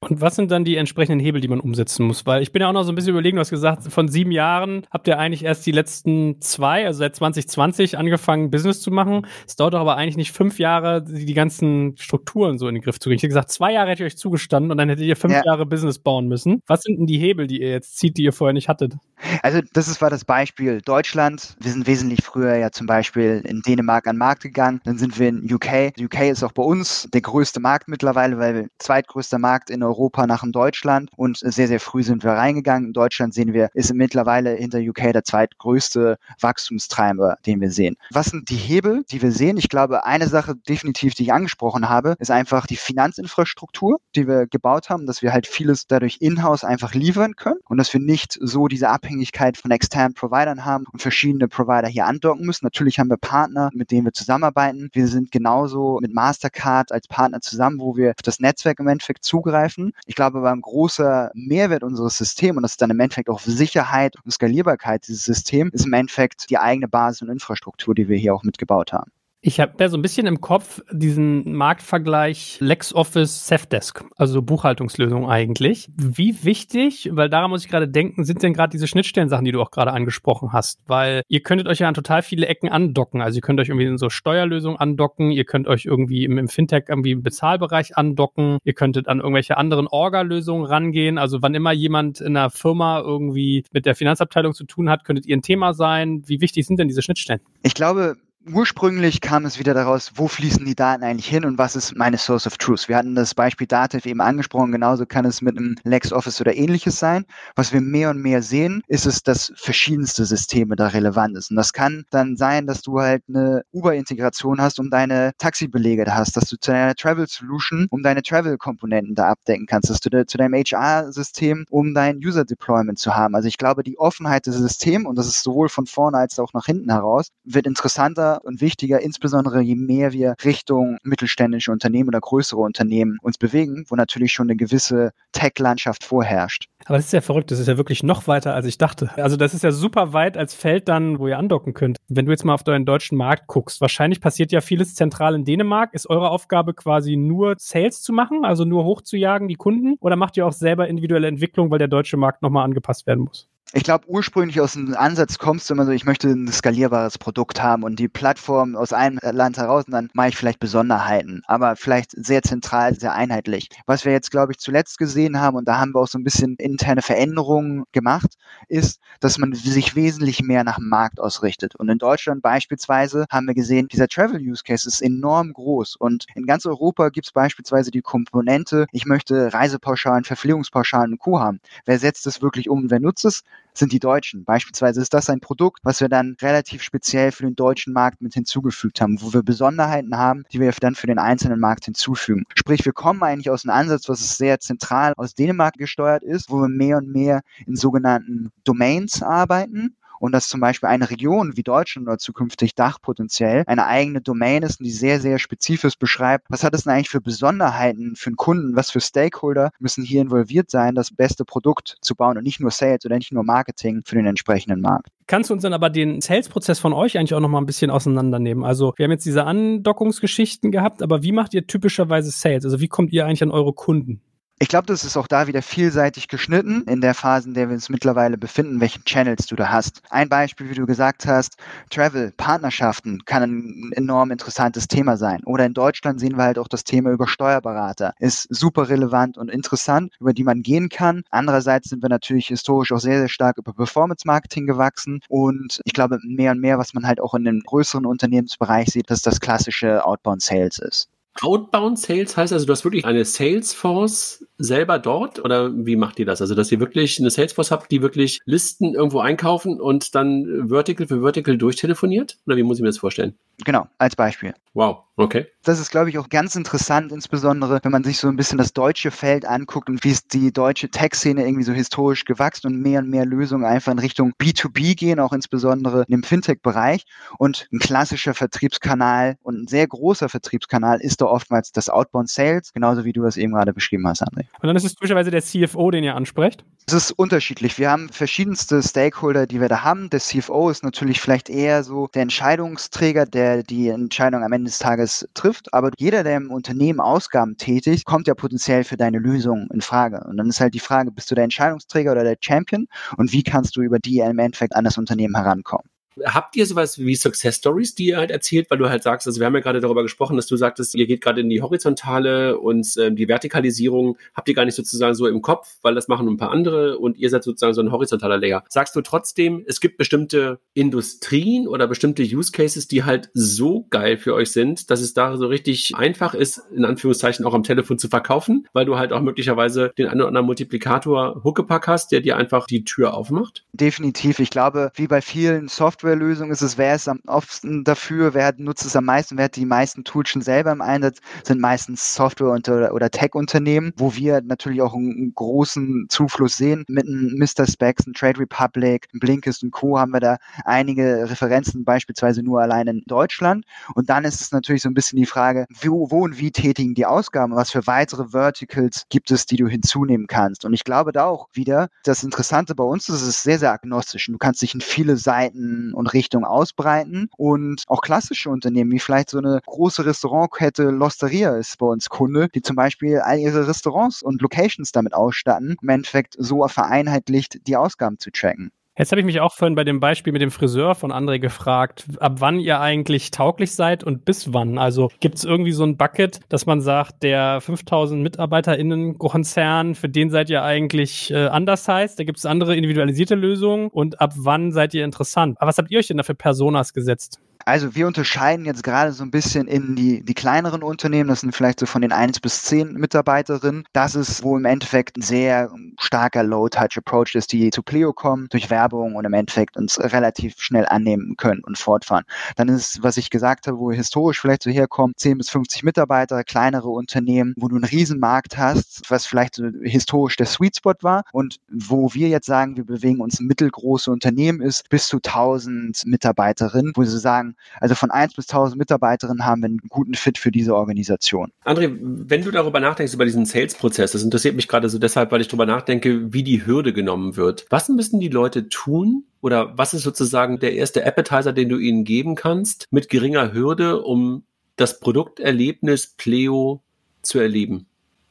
Und was sind dann die entsprechenden Hebel, die man umsetzen muss? Weil ich bin ja auch noch so ein bisschen überlegen, du hast gesagt, von sieben Jahren habt ihr eigentlich erst die letzten zwei, also seit 2020 angefangen, Business zu machen. Es dauert doch aber eigentlich nicht fünf Jahre, die ganzen Strukturen so in den Griff zu kriegen. Ich hätte gesagt, zwei Jahre hätte ich euch zugestanden und dann hättet ihr fünf ja. Jahre Business bauen müssen. Was sind denn die Hebel, die ihr jetzt zieht, die ihr vorher nicht hattet? Also das ist, war das Beispiel Deutschland. Wir sind wesentlich früher ja zum Beispiel in Dänemark an den Markt gegangen. Dann sind wir in UK. UK ist auch bei uns der größte Markt mittlerweile, weil wir zweitgrößter Markt in Europa nach in Deutschland und sehr, sehr früh sind wir reingegangen. In Deutschland sehen wir, ist mittlerweile hinter UK der zweitgrößte Wachstumstreiber, den wir sehen. Was sind die Hebel, die wir sehen? Ich glaube, eine Sache definitiv, die ich angesprochen habe, ist einfach die Finanzinfrastruktur, die wir gebaut haben, dass wir halt vieles dadurch in-house einfach liefern können und dass wir nicht so diese Abhängigkeit Abhängigkeit von externen Providern haben und verschiedene Provider hier andocken müssen. Natürlich haben wir Partner, mit denen wir zusammenarbeiten. Wir sind genauso mit Mastercard als Partner zusammen, wo wir auf das Netzwerk im Endeffekt zugreifen. Ich glaube, aber ein großer Mehrwert unseres Systems, und das ist dann im Endeffekt auch Sicherheit und Skalierbarkeit dieses Systems, ist im Endeffekt die eigene Basis und Infrastruktur, die wir hier auch mitgebaut haben. Ich habe ja so ein bisschen im Kopf diesen Marktvergleich LexOffice Safdesk, also Buchhaltungslösung eigentlich. Wie wichtig, weil daran muss ich gerade denken, sind denn gerade diese Schnittstellen-Sachen, die du auch gerade angesprochen hast? Weil ihr könntet euch ja an total viele Ecken andocken. Also ihr könnt euch irgendwie in so Steuerlösungen andocken, ihr könnt euch irgendwie im, im Fintech irgendwie im Bezahlbereich andocken, ihr könntet an irgendwelche anderen Orga-Lösungen rangehen. Also wann immer jemand in einer Firma irgendwie mit der Finanzabteilung zu tun hat, könntet ihr ein Thema sein. Wie wichtig sind denn diese Schnittstellen? Ich glaube, ursprünglich kam es wieder daraus, wo fließen die Daten eigentlich hin und was ist meine Source of Truth. Wir hatten das Beispiel Dativ eben angesprochen, genauso kann es mit einem LexOffice oder ähnliches sein. Was wir mehr und mehr sehen, ist es, dass verschiedenste Systeme da relevant sind. Und das kann dann sein, dass du halt eine Uber-Integration hast, um deine Taxibelege da hast, dass du zu deiner Travel Solution, um deine Travel-Komponenten da abdecken kannst, dass du da, zu deinem HR-System, um dein User-Deployment zu haben. Also ich glaube, die Offenheit des Systems, und das ist sowohl von vorne als auch nach hinten heraus, wird interessanter und wichtiger, insbesondere je mehr wir Richtung mittelständische Unternehmen oder größere Unternehmen uns bewegen, wo natürlich schon eine gewisse Tech-Landschaft vorherrscht. Aber das ist ja verrückt, das ist ja wirklich noch weiter, als ich dachte. Also das ist ja super weit als Feld dann, wo ihr andocken könnt. Wenn du jetzt mal auf euren deutschen Markt guckst, wahrscheinlich passiert ja vieles zentral in Dänemark. Ist eure Aufgabe quasi nur Sales zu machen, also nur hochzujagen die Kunden? Oder macht ihr auch selber individuelle Entwicklung, weil der deutsche Markt nochmal angepasst werden muss? Ich glaube, ursprünglich aus dem Ansatz kommst du immer so, ich möchte ein skalierbares Produkt haben und die Plattform aus einem Land heraus und dann mache ich vielleicht Besonderheiten, aber vielleicht sehr zentral, sehr einheitlich. Was wir jetzt, glaube ich, zuletzt gesehen haben, und da haben wir auch so ein bisschen interne Veränderungen gemacht, ist, dass man sich wesentlich mehr nach dem Markt ausrichtet. Und in Deutschland beispielsweise haben wir gesehen, dieser Travel-Use-Case ist enorm groß. Und in ganz Europa gibt es beispielsweise die Komponente, ich möchte Reisepauschalen, Verpflegungspauschalen und Co. haben. Wer setzt es wirklich um? Wer nutzt es? Sind die Deutschen. Beispielsweise ist das ein Produkt, was wir dann relativ speziell für den deutschen Markt mit hinzugefügt haben, wo wir Besonderheiten haben, die wir dann für den einzelnen Markt hinzufügen. Sprich, wir kommen eigentlich aus einem Ansatz, was sehr zentral aus Dänemark gesteuert ist, wo wir mehr und mehr in sogenannten Domains arbeiten und dass zum Beispiel eine Region wie Deutschland oder zukünftig Dach potenziell eine eigene Domain ist, die sehr, sehr spezifisch beschreibt, was hat es denn eigentlich für Besonderheiten für einen Kunden, was für Stakeholder müssen hier involviert sein, das beste Produkt zu bauen und nicht nur Sales oder nicht nur Marketing für den entsprechenden Markt. Kannst du uns dann aber den Sales-Prozess von euch eigentlich auch noch mal ein bisschen auseinandernehmen? Also wir haben jetzt diese Andockungsgeschichten gehabt, aber wie macht ihr typischerweise Sales? Also wie kommt ihr eigentlich an eure Kunden? Ich glaube, das ist auch da wieder vielseitig geschnitten in der Phase, in der wir uns mittlerweile befinden, welche Channels du da hast. Ein Beispiel, wie du gesagt hast, Travel, Partnerschaften kann ein enorm interessantes Thema sein. Oder in Deutschland sehen wir halt auch das Thema über Steuerberater. Ist super relevant und interessant, über die man gehen kann. Andererseits sind wir natürlich historisch auch sehr, sehr stark über Performance Marketing gewachsen. Und ich glaube, mehr und mehr, was man halt auch in dem größeren Unternehmensbereich sieht, dass das klassische Outbound Sales ist. Outbound Sales heißt also, du hast wirklich eine Salesforce selber dort oder wie macht ihr das? Also, dass ihr wirklich eine Salesforce habt, die wirklich Listen irgendwo einkaufen und dann Vertical für Vertical durchtelefoniert? Oder wie muss ich mir das vorstellen? Genau, als Beispiel. Wow, okay. Das ist, glaube ich, auch ganz interessant, insbesondere wenn man sich so ein bisschen das deutsche Feld anguckt und wie ist die deutsche Tech-Szene irgendwie so historisch gewachsen und mehr und mehr Lösungen einfach in Richtung B2B gehen, auch insbesondere im Fintech-Bereich. Und ein klassischer Vertriebskanal und ein sehr großer Vertriebskanal ist da oftmals das Outbound Sales, genauso wie du das eben gerade beschrieben hast, André. Und dann ist es typischerweise der CFO, den ihr ansprecht? Es ist unterschiedlich. Wir haben verschiedenste Stakeholder, die wir da haben. Der CFO ist natürlich vielleicht eher so der Entscheidungsträger, der die Entscheidung am Ende des Tages trifft. Aber jeder, der im Unternehmen Ausgaben tätigt, kommt ja potenziell für deine Lösung in Frage. Und dann ist halt die Frage, bist du der Entscheidungsträger oder der Champion? Und wie kannst du über die im Endeffekt an das Unternehmen herankommen? Habt ihr sowas wie Success Stories, die ihr halt erzählt, weil du halt sagst, also wir haben ja gerade darüber gesprochen, dass du sagtest, ihr geht gerade in die horizontale und äh, die Vertikalisierung habt ihr gar nicht sozusagen so im Kopf, weil das machen ein paar andere und ihr seid sozusagen so ein horizontaler Layer. Sagst du trotzdem, es gibt bestimmte Industrien oder bestimmte Use Cases, die halt so geil für euch sind, dass es da so richtig einfach ist, in Anführungszeichen auch am Telefon zu verkaufen, weil du halt auch möglicherweise den einen oder anderen Multiplikator Huckepack hast, der dir einfach die Tür aufmacht? Definitiv. Ich glaube, wie bei vielen Software Softwarelösung ist es, wer ist am oftsten dafür, wer nutzt es am meisten, wer hat die meisten Tools schon selber im Einsatz, sind meistens Software- oder, oder Tech-Unternehmen, wo wir natürlich auch einen großen Zufluss sehen. Mit einem Mr. Specs, einem Trade Republic, einem Blinkist und Co. haben wir da einige Referenzen, beispielsweise nur allein in Deutschland. Und dann ist es natürlich so ein bisschen die Frage, wo, wo und wie tätigen die Ausgaben, was für weitere Verticals gibt es, die du hinzunehmen kannst. Und ich glaube da auch wieder, das Interessante bei uns ist, es ist sehr, sehr agnostisch. Du kannst dich in viele Seiten und Richtung ausbreiten. Und auch klassische Unternehmen, wie vielleicht so eine große Restaurantkette Losteria ist bei uns Kunde, die zum Beispiel all ihre Restaurants und Locations damit ausstatten, im Endeffekt so vereinheitlicht die Ausgaben zu tracken. Jetzt habe ich mich auch vorhin bei dem Beispiel mit dem Friseur von André gefragt, ab wann ihr eigentlich tauglich seid und bis wann. Also gibt es irgendwie so ein Bucket, dass man sagt, der 5000 MitarbeiterInnen-Konzern, für den seid ihr eigentlich äh, anders heißt. Da gibt es andere individualisierte Lösungen und ab wann seid ihr interessant. Aber was habt ihr euch denn da für Personas gesetzt? Also wir unterscheiden jetzt gerade so ein bisschen in die, die kleineren Unternehmen, das sind vielleicht so von den 1 bis 10 Mitarbeiterinnen. Das ist, wo im Endeffekt ein sehr starker Low-Touch-Approach ist, die zu Pleo kommen, durch Werbung und im Endeffekt uns relativ schnell annehmen können und fortfahren. Dann ist, was ich gesagt habe, wo wir historisch vielleicht so herkommen, 10 bis 50 Mitarbeiter, kleinere Unternehmen, wo du einen Riesenmarkt hast, was vielleicht so historisch der Sweet Spot war und wo wir jetzt sagen, wir bewegen uns mittelgroße Unternehmen ist, bis zu 1000 Mitarbeiterinnen, wo sie sagen, Also von 1 bis 1000 Mitarbeiterinnen haben wir einen guten Fit für diese Organisation. André, wenn du darüber nachdenkst, über diesen Sales-Prozess, das interessiert mich gerade so deshalb, weil ich darüber nachdenke, wie die Hürde genommen wird. Was müssen die Leute tun, oder was ist sozusagen der erste Appetizer, den du ihnen geben kannst, mit geringer Hürde, um das Produkterlebnis Pleo zu erleben?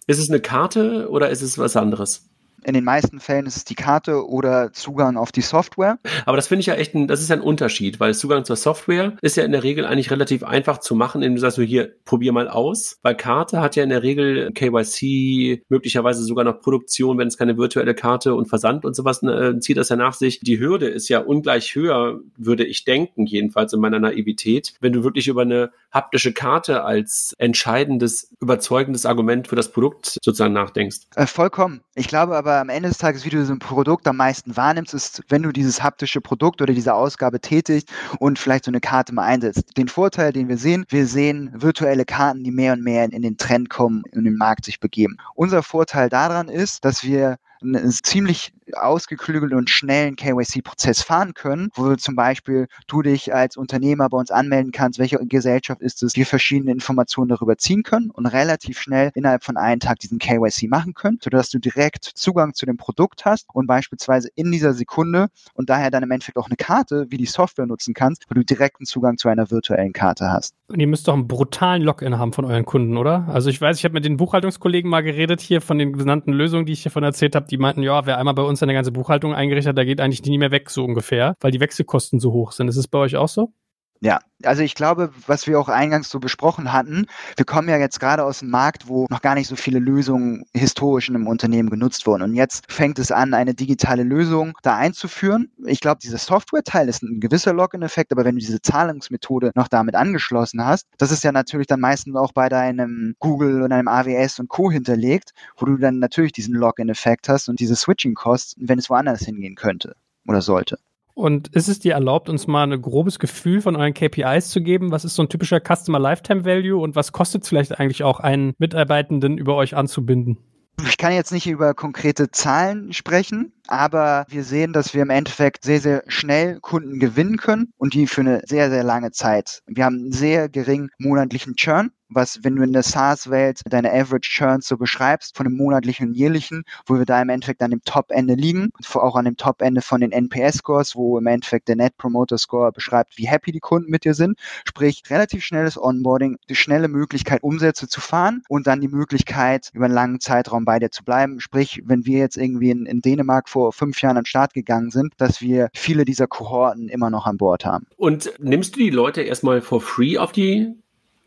Ist es eine Karte oder ist es was anderes? In den meisten Fällen ist es die Karte oder Zugang auf die Software. Aber das finde ich ja echt ein, das ist ja ein Unterschied, weil Zugang zur Software ist ja in der Regel eigentlich relativ einfach zu machen, indem du sagst, hier, probier mal aus. Weil Karte hat ja in der Regel KYC, möglicherweise sogar noch Produktion, wenn es keine virtuelle Karte und Versand und sowas äh, zieht das ja nach sich. Die Hürde ist ja ungleich höher, würde ich denken, jedenfalls in meiner Naivität, wenn du wirklich über eine haptische Karte als entscheidendes, überzeugendes Argument für das Produkt sozusagen nachdenkst. Äh, vollkommen. Ich glaube aber, am Ende des Tages, wie du so ein Produkt am meisten wahrnimmst, ist, wenn du dieses haptische Produkt oder diese Ausgabe tätigst und vielleicht so eine Karte mal einsetzt. Den Vorteil, den wir sehen, wir sehen virtuelle Karten, die mehr und mehr in den Trend kommen und in den Markt sich begeben. Unser Vorteil daran ist, dass wir einen ziemlich ausgeklügelten und schnellen KYC-Prozess fahren können, wo zum Beispiel du dich als Unternehmer bei uns anmelden kannst, welche Gesellschaft ist es, wir verschiedene Informationen darüber ziehen können und relativ schnell innerhalb von einem Tag diesen KYC machen können, sodass du direkt Zugang zu dem Produkt hast und beispielsweise in dieser Sekunde und daher dann im Endeffekt auch eine Karte wie die Software nutzen kannst, wo du direkten Zugang zu einer virtuellen Karte hast. Und ihr müsst doch einen brutalen Login haben von euren Kunden, oder? Also ich weiß, ich habe mit den Buchhaltungskollegen mal geredet hier von den genannten Lösungen, die ich hiervon erzählt habe. Die meinten, ja, wer einmal bei uns eine ganze Buchhaltung eingerichtet hat, da geht eigentlich nie mehr weg, so ungefähr, weil die Wechselkosten so hoch sind. Ist es bei euch auch so? Ja, also ich glaube, was wir auch eingangs so besprochen hatten, wir kommen ja jetzt gerade aus einem Markt, wo noch gar nicht so viele Lösungen historisch in einem Unternehmen genutzt wurden. Und jetzt fängt es an, eine digitale Lösung da einzuführen. Ich glaube, dieser Software-Teil ist ein gewisser Login-Effekt, aber wenn du diese Zahlungsmethode noch damit angeschlossen hast, das ist ja natürlich dann meistens auch bei deinem Google und einem AWS und Co. hinterlegt, wo du dann natürlich diesen Login-Effekt hast und diese Switching-Costs, wenn es woanders hingehen könnte oder sollte. Und ist es dir erlaubt, uns mal ein grobes Gefühl von euren KPIs zu geben? Was ist so ein typischer Customer Lifetime Value und was kostet es vielleicht eigentlich auch einen Mitarbeitenden über euch anzubinden? Ich kann jetzt nicht über konkrete Zahlen sprechen, aber wir sehen, dass wir im Endeffekt sehr, sehr schnell Kunden gewinnen können und die für eine sehr, sehr lange Zeit. Wir haben einen sehr geringen monatlichen Churn was, wenn du in der SaaS-Welt deine Average Churns so beschreibst, von dem monatlichen und jährlichen, wo wir da im Endeffekt an dem Top-Ende liegen, auch an dem Top-Ende von den NPS-Scores, wo im Endeffekt der Net Promoter Score beschreibt, wie happy die Kunden mit dir sind. Sprich, relativ schnelles Onboarding, die schnelle Möglichkeit, Umsätze zu fahren und dann die Möglichkeit, über einen langen Zeitraum bei dir zu bleiben. Sprich, wenn wir jetzt irgendwie in, in Dänemark vor fünf Jahren an den Start gegangen sind, dass wir viele dieser Kohorten immer noch an Bord haben. Und nimmst du die Leute erstmal for free auf die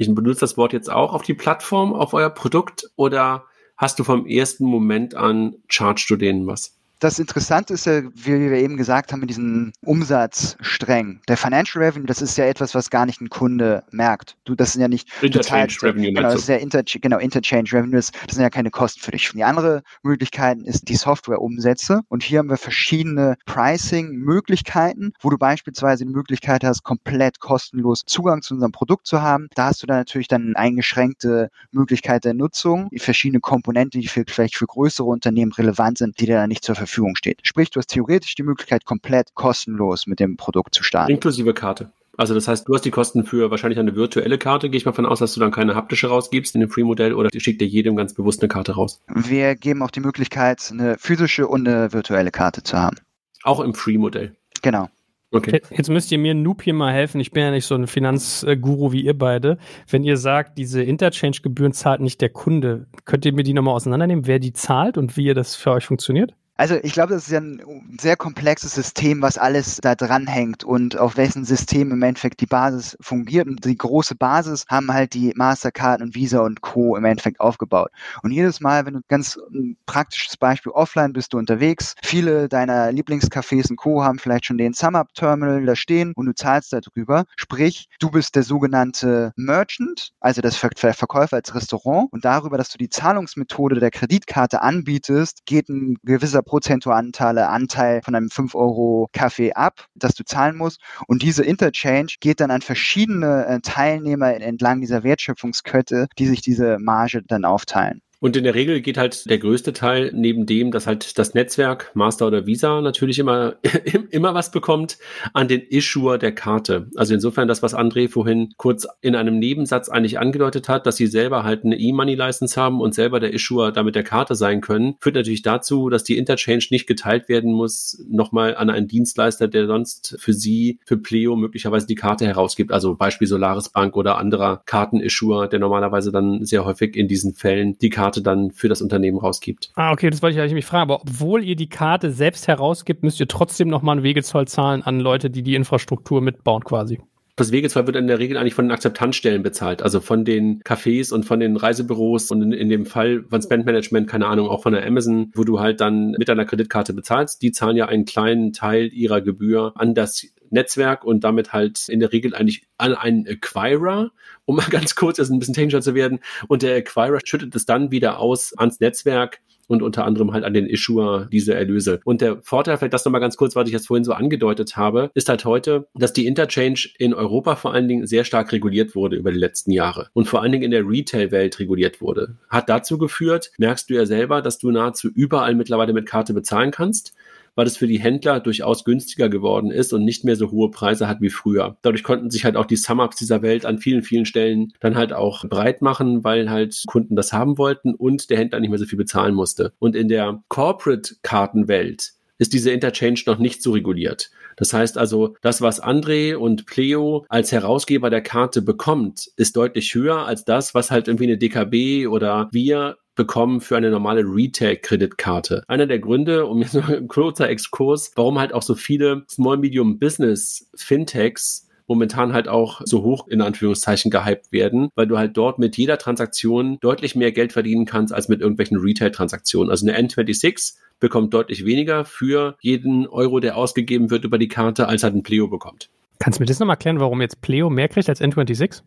ich benutze das Wort jetzt auch auf die Plattform, auf euer Produkt oder hast du vom ersten Moment an, chargst du denen was? Das Interessante ist ja, wie wir eben gesagt haben, mit diesen Umsatzsträngen. Der Financial Revenue, das ist ja etwas, was gar nicht ein Kunde merkt. Du, das sind ja nicht Interchange total, Revenue. Genau, das ist ja Inter, genau, Interchange Revenue, das, das sind ja keine Kosten für dich. Die andere Möglichkeit ist die Software-Umsätze. Und hier haben wir verschiedene Pricing-Möglichkeiten, wo du beispielsweise die Möglichkeit hast, komplett kostenlos Zugang zu unserem Produkt zu haben. Da hast du dann natürlich dann eine eingeschränkte Möglichkeit der Nutzung, verschiedene Komponenten, die für, vielleicht für größere Unternehmen relevant sind, die dir dann nicht zur Verfügung Verfügung steht. Sprich, du hast theoretisch die Möglichkeit, komplett kostenlos mit dem Produkt zu starten. Inklusive Karte. Also das heißt, du hast die Kosten für wahrscheinlich eine virtuelle Karte. Gehe ich mal von aus, dass du dann keine haptische rausgibst in dem Free-Modell oder schickt dir jedem ganz bewusst eine Karte raus? Wir geben auch die Möglichkeit, eine physische und eine virtuelle Karte zu haben. Auch im Free-Modell? Genau. Okay. Jetzt müsst ihr mir Noob hier mal helfen. Ich bin ja nicht so ein Finanzguru wie ihr beide. Wenn ihr sagt, diese Interchange-Gebühren zahlt nicht der Kunde, könnt ihr mir die nochmal auseinandernehmen, wer die zahlt und wie ihr das für euch funktioniert? Also ich glaube, das ist ja ein sehr komplexes System, was alles da dranhängt und auf wessen System im Endeffekt die Basis fungiert. Und die große Basis haben halt die Mastercard und Visa und Co. im Endeffekt aufgebaut. Und jedes Mal, wenn du ganz ein praktisches Beispiel offline bist du unterwegs, viele deiner Lieblingscafés und Co. haben vielleicht schon den SumUp-Terminal da stehen und du zahlst darüber. Sprich, du bist der sogenannte Merchant, also das Ver Verkäufer als Restaurant und darüber, dass du die Zahlungsmethode der Kreditkarte anbietest, geht ein gewisser prozentuale Anteil von einem 5 Euro Kaffee ab, das du zahlen musst. Und diese Interchange geht dann an verschiedene äh, Teilnehmer entlang dieser Wertschöpfungskette, die sich diese Marge dann aufteilen. Und in der Regel geht halt der größte Teil neben dem, dass halt das Netzwerk Master oder Visa natürlich immer, immer was bekommt, an den Issuer der Karte. Also insofern das, was André vorhin kurz in einem Nebensatz eigentlich angedeutet hat, dass sie selber halt eine E-Money-License haben und selber der Issuer damit der Karte sein können, führt natürlich dazu, dass die Interchange nicht geteilt werden muss, nochmal an einen Dienstleister, der sonst für sie, für Pleo möglicherweise die Karte herausgibt. Also Beispiel Solaris Bank oder anderer Karten-Issuer, der normalerweise dann sehr häufig in diesen Fällen die Karte dann für das Unternehmen rausgibt. Ah, okay, das wollte ich eigentlich mich fragen. Aber obwohl ihr die Karte selbst herausgibt, müsst ihr trotzdem nochmal einen Wegezoll zahlen an Leute, die die Infrastruktur mitbauen quasi. Das Wegezoll wird in der Regel eigentlich von den Akzeptanzstellen bezahlt, also von den Cafés und von den Reisebüros und in, in dem Fall von Spend Management, keine Ahnung, auch von der Amazon, wo du halt dann mit deiner Kreditkarte bezahlst. Die zahlen ja einen kleinen Teil ihrer Gebühr an das Netzwerk und damit halt in der Regel eigentlich an einen Acquirer, um mal ganz kurz jetzt ein bisschen technischer zu werden. Und der Acquirer schüttet es dann wieder aus ans Netzwerk und unter anderem halt an den Issuer diese Erlöse. Und der Vorteil, vielleicht das nochmal ganz kurz, was ich jetzt vorhin so angedeutet habe, ist halt heute, dass die Interchange in Europa vor allen Dingen sehr stark reguliert wurde über die letzten Jahre und vor allen Dingen in der Retail-Welt reguliert wurde. Hat dazu geführt, merkst du ja selber, dass du nahezu überall mittlerweile mit Karte bezahlen kannst weil es für die Händler durchaus günstiger geworden ist und nicht mehr so hohe Preise hat wie früher. Dadurch konnten sich halt auch die Sum-Ups dieser Welt an vielen, vielen Stellen dann halt auch breit machen, weil halt Kunden das haben wollten und der Händler nicht mehr so viel bezahlen musste. Und in der Corporate-Kartenwelt ist diese Interchange noch nicht so reguliert. Das heißt also, das, was André und Pleo als Herausgeber der Karte bekommt, ist deutlich höher als das, was halt irgendwie eine DKB oder wir bekommen für eine normale Retail-Kreditkarte. Einer der Gründe, um jetzt noch ein kurzer Exkurs, warum halt auch so viele Small-Medium-Business-Fintechs momentan halt auch so hoch in Anführungszeichen gehypt werden, weil du halt dort mit jeder Transaktion deutlich mehr Geld verdienen kannst als mit irgendwelchen Retail-Transaktionen. Also eine N26 bekommt deutlich weniger für jeden Euro, der ausgegeben wird über die Karte, als halt ein Pleo bekommt. Kannst du mir das nochmal erklären, warum jetzt Pleo mehr kriegt als N26?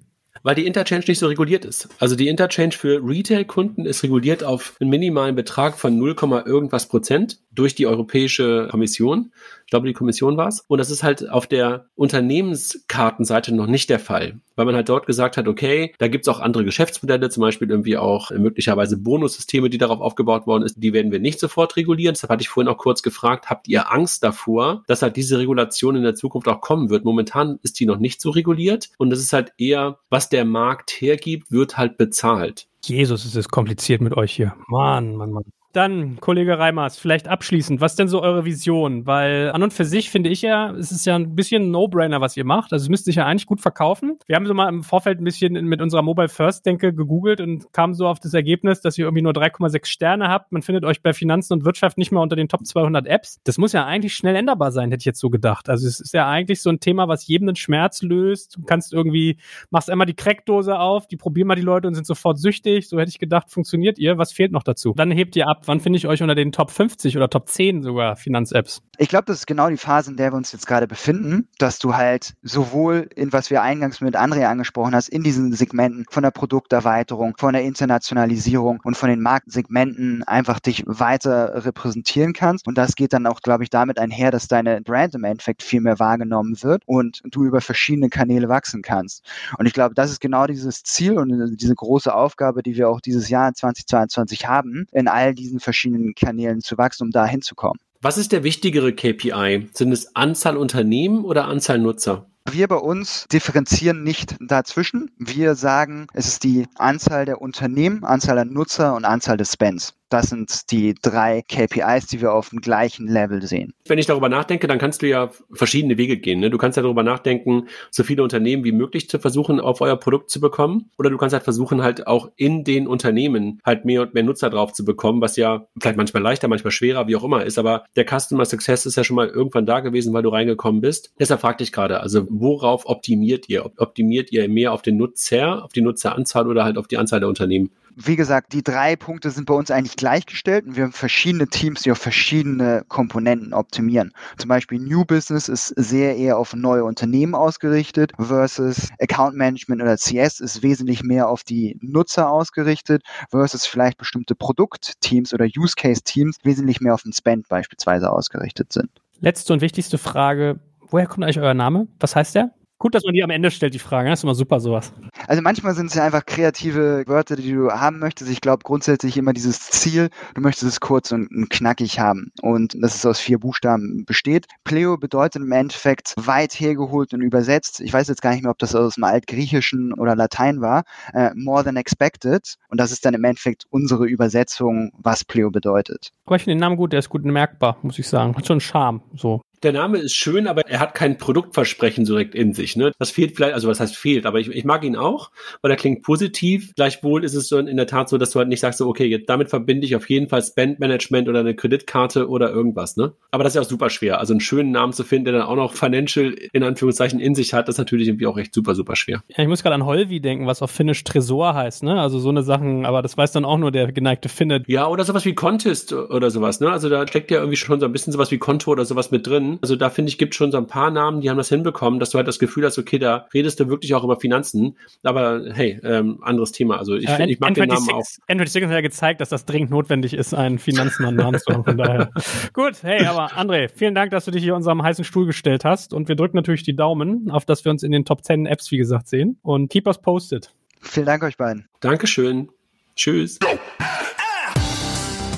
Weil die Interchange nicht so reguliert ist. Also die Interchange für Retail-Kunden ist reguliert auf einen minimalen Betrag von 0, irgendwas Prozent durch die Europäische Kommission. Ich glaube, die Kommission war es. Und das ist halt auf der Unternehmenskartenseite noch nicht der Fall, weil man halt dort gesagt hat, okay, da gibt's auch andere Geschäftsmodelle, zum Beispiel irgendwie auch möglicherweise Bonussysteme, die darauf aufgebaut worden ist, die werden wir nicht sofort regulieren. Deshalb hatte ich vorhin auch kurz gefragt, habt ihr Angst davor, dass halt diese Regulation in der Zukunft auch kommen wird? Momentan ist die noch nicht so reguliert und das ist halt eher, was der Markt hergibt, wird halt bezahlt. Jesus, es ist kompliziert mit euch hier. Mann, Mann, Mann. Dann, Kollege Reimers, vielleicht abschließend, was denn so eure Vision? Weil an und für sich finde ich ja, es ist ja ein bisschen ein No-Brainer, was ihr macht. Also es müsste sich ja eigentlich gut verkaufen. Wir haben so mal im Vorfeld ein bisschen mit unserer Mobile First Denke gegoogelt und kamen so auf das Ergebnis, dass ihr irgendwie nur 3,6 Sterne habt. Man findet euch bei Finanzen und Wirtschaft nicht mal unter den Top 200 Apps. Das muss ja eigentlich schnell änderbar sein, hätte ich jetzt so gedacht. Also es ist ja eigentlich so ein Thema, was jedem den Schmerz löst. Du kannst irgendwie, machst einmal die Crackdose auf, die probieren mal die Leute und sind sofort süchtig. So hätte ich gedacht, funktioniert ihr. Was fehlt noch dazu? Dann hebt ihr ab Wann finde ich euch unter den Top 50 oder Top 10 sogar Finanz-Apps? Ich glaube, das ist genau die Phase, in der wir uns jetzt gerade befinden, dass du halt sowohl in was wir eingangs mit Andrea angesprochen hast, in diesen Segmenten von der Produkterweiterung, von der Internationalisierung und von den Marktsegmenten einfach dich weiter repräsentieren kannst. Und das geht dann auch, glaube ich, damit einher, dass deine Brand im Endeffekt viel mehr wahrgenommen wird und du über verschiedene Kanäle wachsen kannst. Und ich glaube, das ist genau dieses Ziel und diese große Aufgabe, die wir auch dieses Jahr 2022 haben, in all diesen verschiedenen Kanälen zu wachsen, um da hinzukommen. Was ist der wichtigere KPI? Sind es Anzahl Unternehmen oder Anzahl Nutzer? Wir bei uns differenzieren nicht dazwischen. Wir sagen, es ist die Anzahl der Unternehmen, Anzahl der Nutzer und Anzahl des Spends. Das sind die drei KPIs, die wir auf dem gleichen Level sehen. Wenn ich darüber nachdenke, dann kannst du ja verschiedene Wege gehen. Ne? Du kannst ja darüber nachdenken, so viele Unternehmen wie möglich zu versuchen, auf euer Produkt zu bekommen. Oder du kannst halt versuchen, halt auch in den Unternehmen halt mehr und mehr Nutzer drauf zu bekommen, was ja vielleicht manchmal leichter, manchmal schwerer, wie auch immer ist. Aber der Customer Success ist ja schon mal irgendwann da gewesen, weil du reingekommen bist. Deshalb fragte ich gerade, also worauf optimiert ihr? Optimiert ihr mehr auf den Nutzer, auf die Nutzeranzahl oder halt auf die Anzahl der Unternehmen? Wie gesagt, die drei Punkte sind bei uns eigentlich gleichgestellt und wir haben verschiedene Teams, die auf verschiedene Komponenten optimieren. Zum Beispiel New Business ist sehr eher auf neue Unternehmen ausgerichtet versus Account Management oder CS ist wesentlich mehr auf die Nutzer ausgerichtet versus vielleicht bestimmte Produktteams oder Use Case Teams wesentlich mehr auf den Spend beispielsweise ausgerichtet sind. Letzte und wichtigste Frage. Woher kommt eigentlich euer Name? Was heißt der? Gut, dass man die am Ende stellt, die Fragen. Das ist immer super, sowas. Also manchmal sind es ja einfach kreative Wörter, die du haben möchtest. Ich glaube grundsätzlich immer dieses Ziel, du möchtest es kurz und, knackig haben. Und dass es aus vier Buchstaben besteht. Pleo bedeutet im Endeffekt weit hergeholt und übersetzt. Ich weiß jetzt gar nicht mehr, ob das aus dem Altgriechischen oder Latein war. Äh, more than expected. Und das ist dann im Endeffekt unsere Übersetzung, was Pleo bedeutet. Aber ich finde den Namen gut, der ist gut merkbar, muss ich sagen. Hat schon einen Charme, so der Name ist schön, aber er hat kein Produktversprechen direkt in sich. Ne? Das fehlt vielleicht, also was heißt fehlt, aber ich, ich mag ihn auch, weil er klingt positiv. Gleichwohl ist es so in der Tat so, dass du halt nicht sagst, so, okay, jetzt damit verbinde ich auf jeden Fall Spend-Management oder eine Kreditkarte oder irgendwas. Ne? Aber das ist ja auch super schwer. Also einen schönen Namen zu finden, der dann auch noch Financial in Anführungszeichen in sich hat, das ist natürlich irgendwie auch echt super, super schwer. Ja, ich muss gerade an Holvi denken, was auf Finnisch Tresor heißt. Ne? Also so eine Sachen, aber das weiß dann auch nur der geneigte Finne. Ja, oder sowas wie Contest oder sowas. Ne? Also da steckt ja irgendwie schon so ein bisschen sowas wie Konto oder sowas mit drin. Also da finde ich, gibt schon so ein paar Namen, die haben das hinbekommen, dass du halt das Gefühl hast, okay, da redest du wirklich auch über Finanzen. Aber hey, ähm, anderes Thema. Also ich, ja, ich mag N26, den Namen auch. N26 hat ja gezeigt, dass das dringend notwendig ist, einen Finanzmann Namen zu haben. Von daher. Gut, hey, aber André, vielen Dank, dass du dich hier unserem heißen Stuhl gestellt hast. Und wir drücken natürlich die Daumen, auf dass wir uns in den Top 10 Apps, wie gesagt, sehen. Und keep us posted. Vielen Dank euch beiden. Dankeschön. Tschüss.